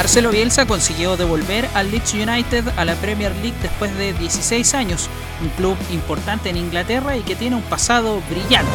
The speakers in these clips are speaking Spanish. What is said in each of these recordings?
Marcelo Bielsa consiguió devolver al Leeds United a la Premier League después de 16 años, un club importante en Inglaterra y que tiene un pasado brillante.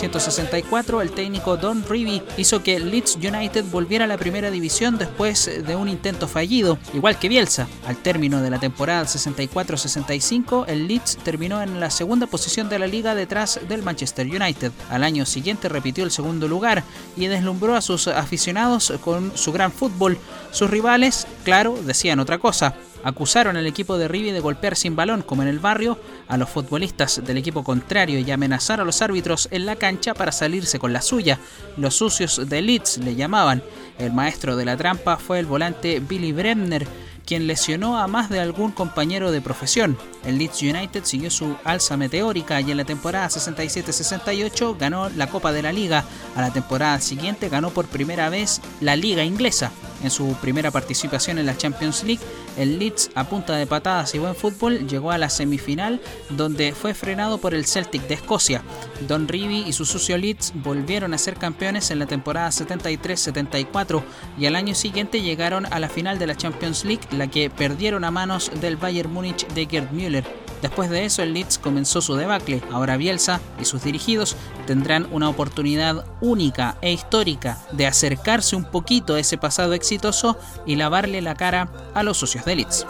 1964, el técnico Don Revie hizo que Leeds United volviera a la primera división después de un intento fallido, igual que Bielsa. Al término de la temporada 64-65, el Leeds terminó en la segunda posición de la liga detrás del Manchester United. Al año siguiente repitió el segundo lugar y deslumbró a sus aficionados con su gran fútbol. Sus rivales, claro, decían otra cosa. Acusaron al equipo de Rivi de golpear sin balón, como en el barrio, a los futbolistas del equipo contrario y amenazar a los árbitros en la cancha para salirse con la suya. Los sucios de Leeds le llamaban. El maestro de la trampa fue el volante Billy Bremner, quien lesionó a más de algún compañero de profesión. El Leeds United siguió su alza meteórica y en la temporada 67-68 ganó la Copa de la Liga. A la temporada siguiente ganó por primera vez la Liga Inglesa. En su primera participación en la Champions League, el Leeds, a punta de patadas y buen fútbol, llegó a la semifinal, donde fue frenado por el Celtic de Escocia. Don Rivi y su sucio Leeds volvieron a ser campeones en la temporada 73-74 y al año siguiente llegaron a la final de la Champions League, la que perdieron a manos del Bayern Múnich de Gerd Müller. Después de eso, el Leeds comenzó su debacle. Ahora Bielsa y sus dirigidos tendrán una oportunidad única e histórica de acercarse un poquito a ese pasado exitoso y lavarle la cara a los socios de Leeds.